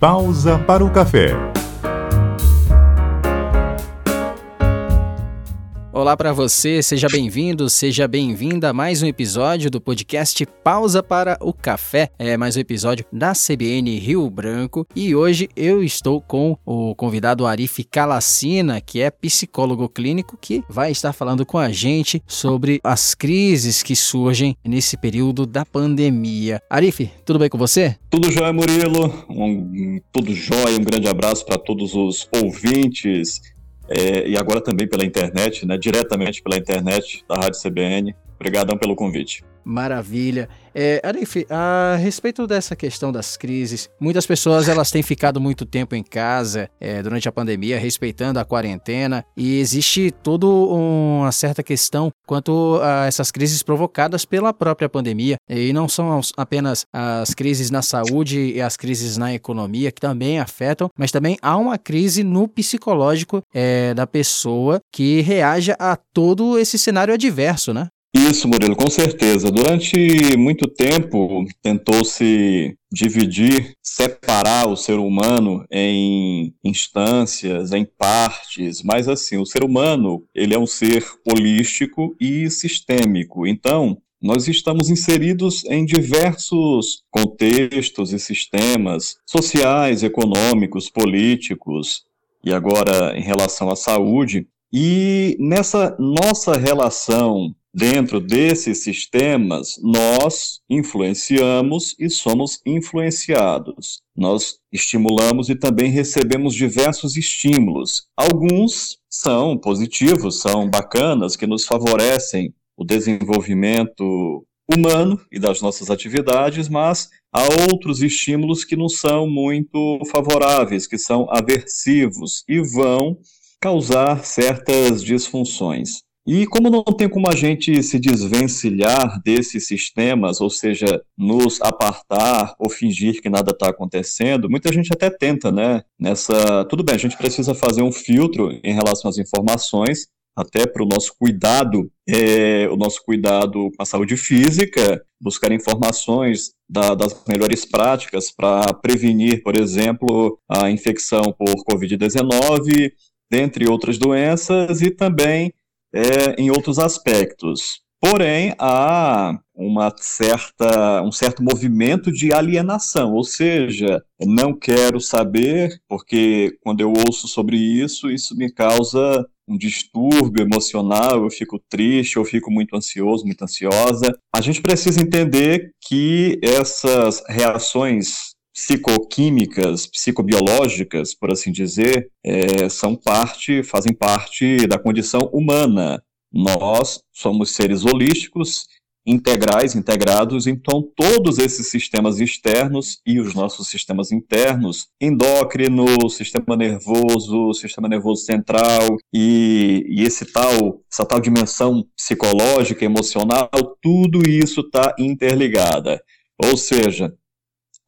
Pausa para o café. Olá para você, seja bem-vindo, seja bem-vinda a mais um episódio do podcast Pausa para o Café. É mais um episódio da CBN Rio Branco e hoje eu estou com o convidado Arif Calacina, que é psicólogo clínico, que vai estar falando com a gente sobre as crises que surgem nesse período da pandemia. Arif, tudo bem com você? Tudo jóia, Murilo. Um, tudo jóia, um grande abraço para todos os ouvintes é, e agora também pela internet, né, diretamente pela internet da Rádio CBN. Obrigadão pelo convite. Maravilha. É, Arif, a respeito dessa questão das crises, muitas pessoas elas têm ficado muito tempo em casa é, durante a pandemia, respeitando a quarentena, e existe toda uma certa questão quanto a essas crises provocadas pela própria pandemia. E não são apenas as crises na saúde e as crises na economia que também afetam, mas também há uma crise no psicológico é, da pessoa que reage a todo esse cenário adverso, né? Isso, Murilo, com certeza. Durante muito tempo tentou-se dividir, separar o ser humano em instâncias, em partes, mas assim, o ser humano, ele é um ser holístico e sistêmico. Então, nós estamos inseridos em diversos contextos e sistemas sociais, econômicos, políticos, e agora em relação à saúde. E nessa nossa relação Dentro desses sistemas, nós influenciamos e somos influenciados. Nós estimulamos e também recebemos diversos estímulos. Alguns são positivos, são bacanas, que nos favorecem o desenvolvimento humano e das nossas atividades, mas há outros estímulos que não são muito favoráveis, que são aversivos e vão causar certas disfunções. E como não tem como a gente se desvencilhar desses sistemas, ou seja, nos apartar ou fingir que nada está acontecendo, muita gente até tenta, né? Nessa, tudo bem, a gente precisa fazer um filtro em relação às informações, até para o nosso cuidado, é, o nosso cuidado com a saúde física, buscar informações da, das melhores práticas para prevenir, por exemplo, a infecção por Covid-19, dentre outras doenças, e também é, em outros aspectos. Porém, há uma certa, um certo movimento de alienação, ou seja, não quero saber, porque quando eu ouço sobre isso, isso me causa um distúrbio emocional, eu fico triste, eu fico muito ansioso, muito ansiosa. A gente precisa entender que essas reações psicoquímicas, psicobiológicas, por assim dizer, é, são parte, fazem parte da condição humana. Nós somos seres holísticos, integrais, integrados, então todos esses sistemas externos e os nossos sistemas internos, endócrino, sistema nervoso, sistema nervoso central e, e esse tal, essa tal dimensão psicológica, emocional, tudo isso está interligada. Ou seja,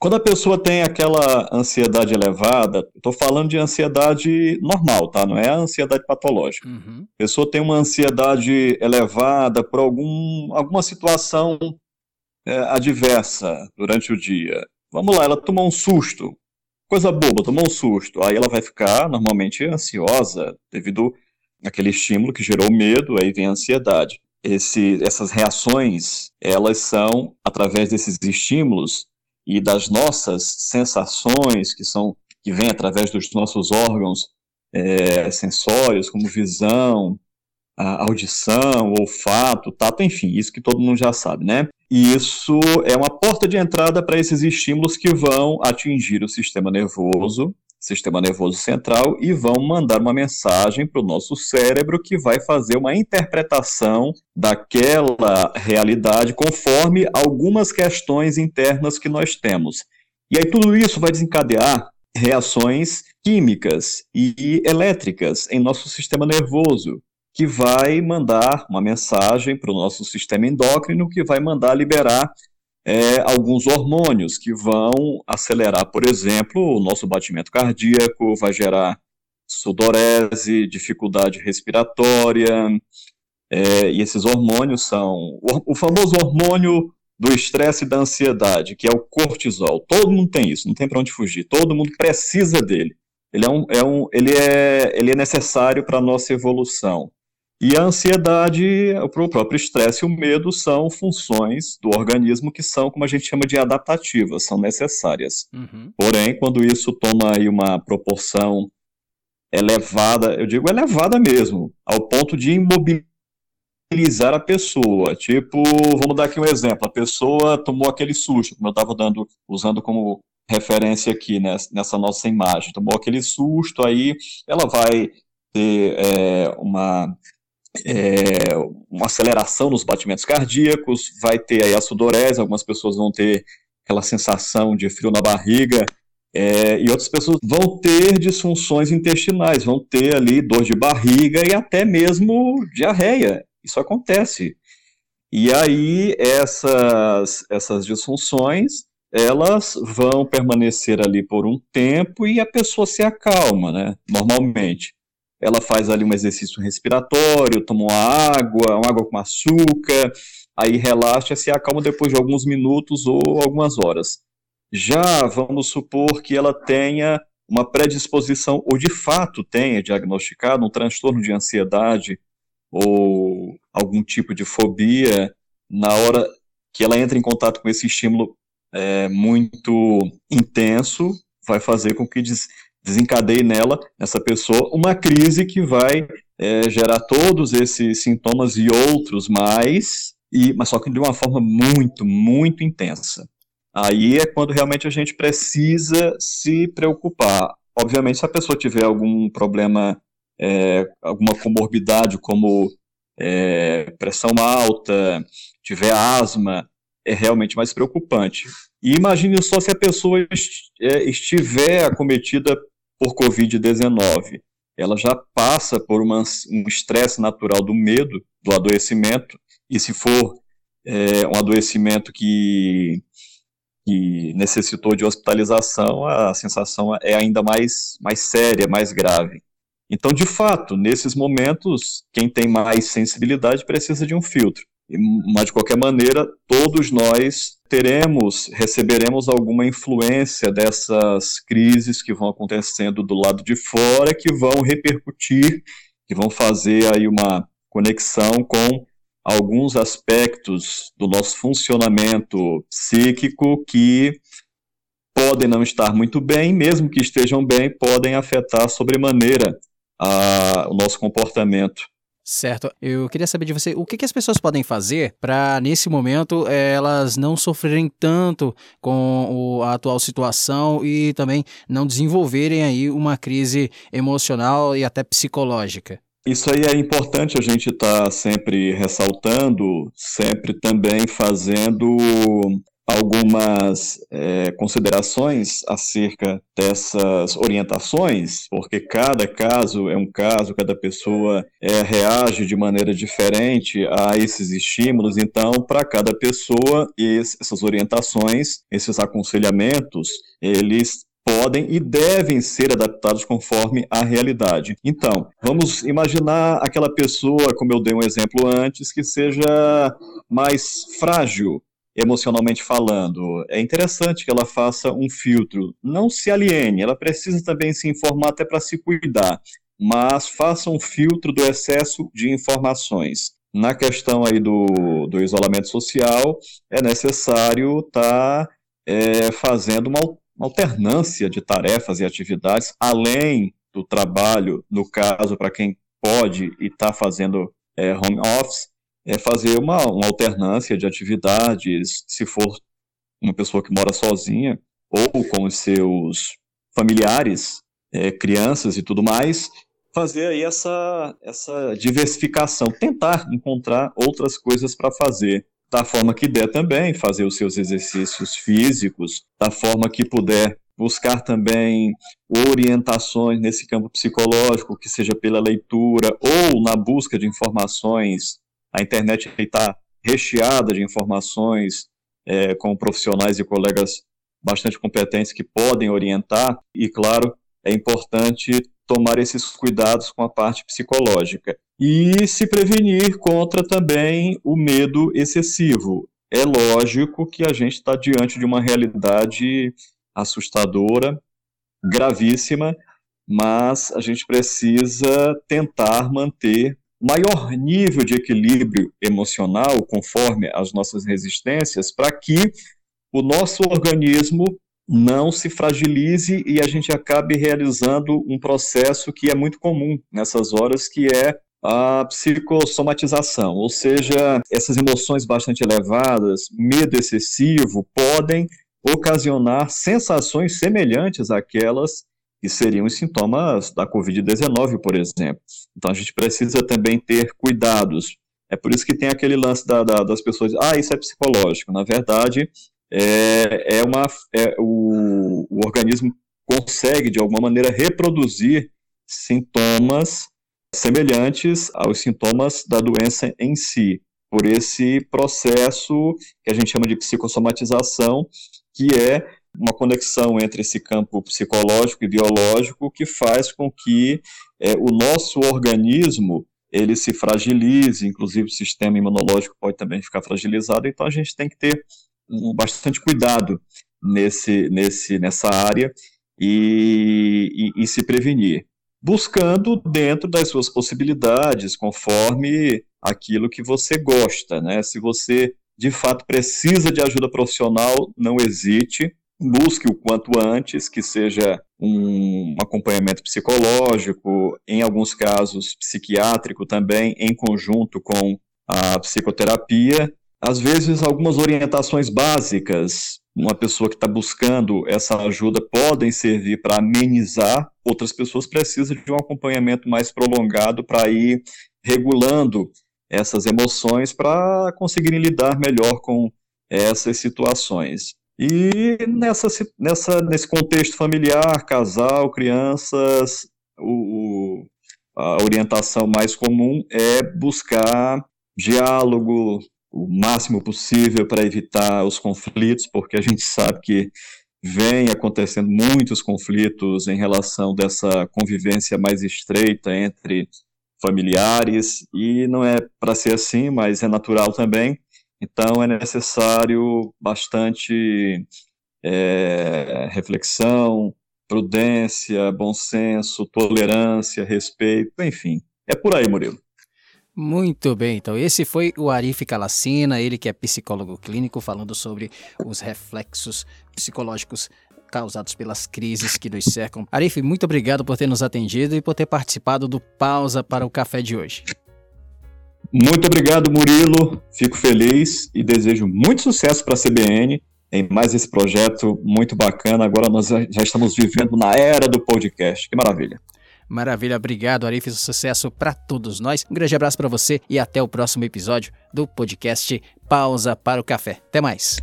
quando a pessoa tem aquela ansiedade elevada, estou falando de ansiedade normal, tá? Não é a ansiedade patológica. Uhum. A pessoa tem uma ansiedade elevada por algum, alguma situação é, adversa durante o dia. Vamos lá, ela tomou um susto, coisa boba, tomou um susto. Aí ela vai ficar normalmente ansiosa devido àquele estímulo que gerou medo, aí vem a ansiedade. Esse, essas reações, elas são através desses estímulos e das nossas sensações, que são que vêm através dos nossos órgãos é, sensórios, como visão, audição, olfato, tato, enfim, isso que todo mundo já sabe, né? E isso é uma porta de entrada para esses estímulos que vão atingir o sistema nervoso sistema nervoso central e vão mandar uma mensagem para o nosso cérebro que vai fazer uma interpretação daquela realidade conforme algumas questões internas que nós temos. E aí tudo isso vai desencadear reações químicas e elétricas em nosso sistema nervoso, que vai mandar uma mensagem para o nosso sistema endócrino, que vai mandar liberar é, alguns hormônios que vão acelerar, por exemplo, o nosso batimento cardíaco, vai gerar sudorese, dificuldade respiratória, é, e esses hormônios são o, o, famoso hormônio do estresse e da ansiedade, que é o cortisol. Todo mundo tem isso, não tem para onde fugir. Todo mundo precisa dele. Ele é, um, é, um, ele é, ele é necessário para a nossa evolução. E a ansiedade, o próprio estresse e o medo são funções do organismo que são, como a gente chama de adaptativas, são necessárias. Uhum. Porém, quando isso toma aí uma proporção elevada, eu digo elevada mesmo, ao ponto de imobilizar a pessoa. Tipo, vamos dar aqui um exemplo, a pessoa tomou aquele susto, como eu estava dando, usando como referência aqui né, nessa nossa imagem, tomou aquele susto, aí ela vai ter é, uma é, uma aceleração nos batimentos cardíacos, vai ter aí a sudorese, algumas pessoas vão ter aquela sensação de frio na barriga, é, e outras pessoas vão ter disfunções intestinais, vão ter ali dor de barriga e até mesmo diarreia. Isso acontece. E aí essas, essas disfunções elas vão permanecer ali por um tempo e a pessoa se acalma, né? Normalmente ela faz ali um exercício respiratório, toma uma água, uma água com açúcar, aí relaxa, se acalma depois de alguns minutos ou algumas horas. Já vamos supor que ela tenha uma predisposição, ou de fato tenha diagnosticado um transtorno de ansiedade ou algum tipo de fobia, na hora que ela entra em contato com esse estímulo é, muito intenso, vai fazer com que desencadeie nela, nessa pessoa, uma crise que vai é, gerar todos esses sintomas e outros mais, e, mas só que de uma forma muito, muito intensa. Aí é quando realmente a gente precisa se preocupar. Obviamente, se a pessoa tiver algum problema, é, alguma comorbidade, como é, pressão alta, tiver asma, é realmente mais preocupante. E imagine só se a pessoa é, estiver acometida por Covid-19. Ela já passa por uma, um estresse natural do medo, do adoecimento, e se for é, um adoecimento que, que necessitou de hospitalização, a sensação é ainda mais, mais séria, mais grave. Então, de fato, nesses momentos, quem tem mais sensibilidade precisa de um filtro. Mas, de qualquer maneira, todos nós teremos, receberemos alguma influência dessas crises que vão acontecendo do lado de fora, que vão repercutir, que vão fazer aí uma conexão com alguns aspectos do nosso funcionamento psíquico que podem não estar muito bem, mesmo que estejam bem, podem afetar sobremaneira a, o nosso comportamento. Certo. Eu queria saber de você, o que, que as pessoas podem fazer para, nesse momento, elas não sofrerem tanto com a atual situação e também não desenvolverem aí uma crise emocional e até psicológica? Isso aí é importante a gente estar tá sempre ressaltando, sempre também fazendo algumas é, considerações acerca dessas orientações, porque cada caso é um caso, cada pessoa é, reage de maneira diferente a esses estímulos, então, para cada pessoa, essas orientações, esses aconselhamentos, eles podem e devem ser adaptados conforme a realidade. Então, vamos imaginar aquela pessoa, como eu dei um exemplo antes, que seja mais frágil, emocionalmente falando. É interessante que ela faça um filtro. Não se aliene, ela precisa também se informar até para se cuidar, mas faça um filtro do excesso de informações. Na questão aí do, do isolamento social, é necessário estar tá, é, fazendo uma, uma alternância de tarefas e atividades, além do trabalho, no caso, para quem pode e está fazendo é, home office, é fazer uma, uma alternância de atividades, se for uma pessoa que mora sozinha, ou com os seus familiares, é, crianças e tudo mais, fazer aí essa, essa diversificação, tentar encontrar outras coisas para fazer, da forma que der também, fazer os seus exercícios físicos, da forma que puder buscar também orientações nesse campo psicológico, que seja pela leitura ou na busca de informações a internet está recheada de informações é, com profissionais e colegas bastante competentes que podem orientar, e claro, é importante tomar esses cuidados com a parte psicológica. E se prevenir contra também o medo excessivo. é lógico que a gente está diante de uma realidade assustadora, gravíssima, mas a gente precisa tentar manter maior nível de equilíbrio emocional conforme as nossas resistências para que o nosso organismo não se fragilize e a gente acabe realizando um processo que é muito comum nessas horas, que é a psicossomatização, ou seja, essas emoções bastante elevadas, medo excessivo, podem ocasionar sensações semelhantes àquelas que seriam os sintomas da Covid-19, por exemplo. Então a gente precisa também ter cuidados. É por isso que tem aquele lance da, da, das pessoas, ah, isso é psicológico. Na verdade, é, é uma, é, o, o organismo consegue, de alguma maneira, reproduzir sintomas semelhantes aos sintomas da doença em si, por esse processo que a gente chama de psicossomatização, que é uma conexão entre esse campo psicológico e biológico que faz com que é, o nosso organismo ele se fragilize, inclusive o sistema imunológico pode também ficar fragilizado, então a gente tem que ter um, bastante cuidado nesse, nesse, nessa área e, e, e se prevenir, buscando dentro das suas possibilidades, conforme aquilo que você gosta, né? Se você de fato precisa de ajuda profissional, não hesite, busque o quanto antes, que seja um acompanhamento psicológico, em alguns casos psiquiátrico também, em conjunto com a psicoterapia. Às vezes, algumas orientações básicas, uma pessoa que está buscando essa ajuda podem servir para amenizar, outras pessoas precisam de um acompanhamento mais prolongado para ir regulando essas emoções para conseguirem lidar melhor com essas situações. E nessa, nessa, nesse contexto familiar, casal, crianças, o, a orientação mais comum é buscar diálogo o máximo possível para evitar os conflitos, porque a gente sabe que vem acontecendo muitos conflitos em relação dessa convivência mais estreita entre familiares, e não é para ser assim, mas é natural também. Então, é necessário bastante é, reflexão, prudência, bom senso, tolerância, respeito, enfim. É por aí, Murilo. Muito bem, então esse foi o Arif Calacina, ele que é psicólogo clínico, falando sobre os reflexos psicológicos causados pelas crises que nos cercam. Arif, muito obrigado por ter nos atendido e por ter participado do Pausa para o Café de hoje. Muito obrigado, Murilo. Fico feliz e desejo muito sucesso para a CBN em mais esse projeto muito bacana. Agora nós já estamos vivendo na era do podcast. Que maravilha. Maravilha, obrigado, Arif. Sucesso para todos nós. Um grande abraço para você e até o próximo episódio do podcast Pausa para o Café. Até mais.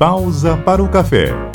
Pausa para o café.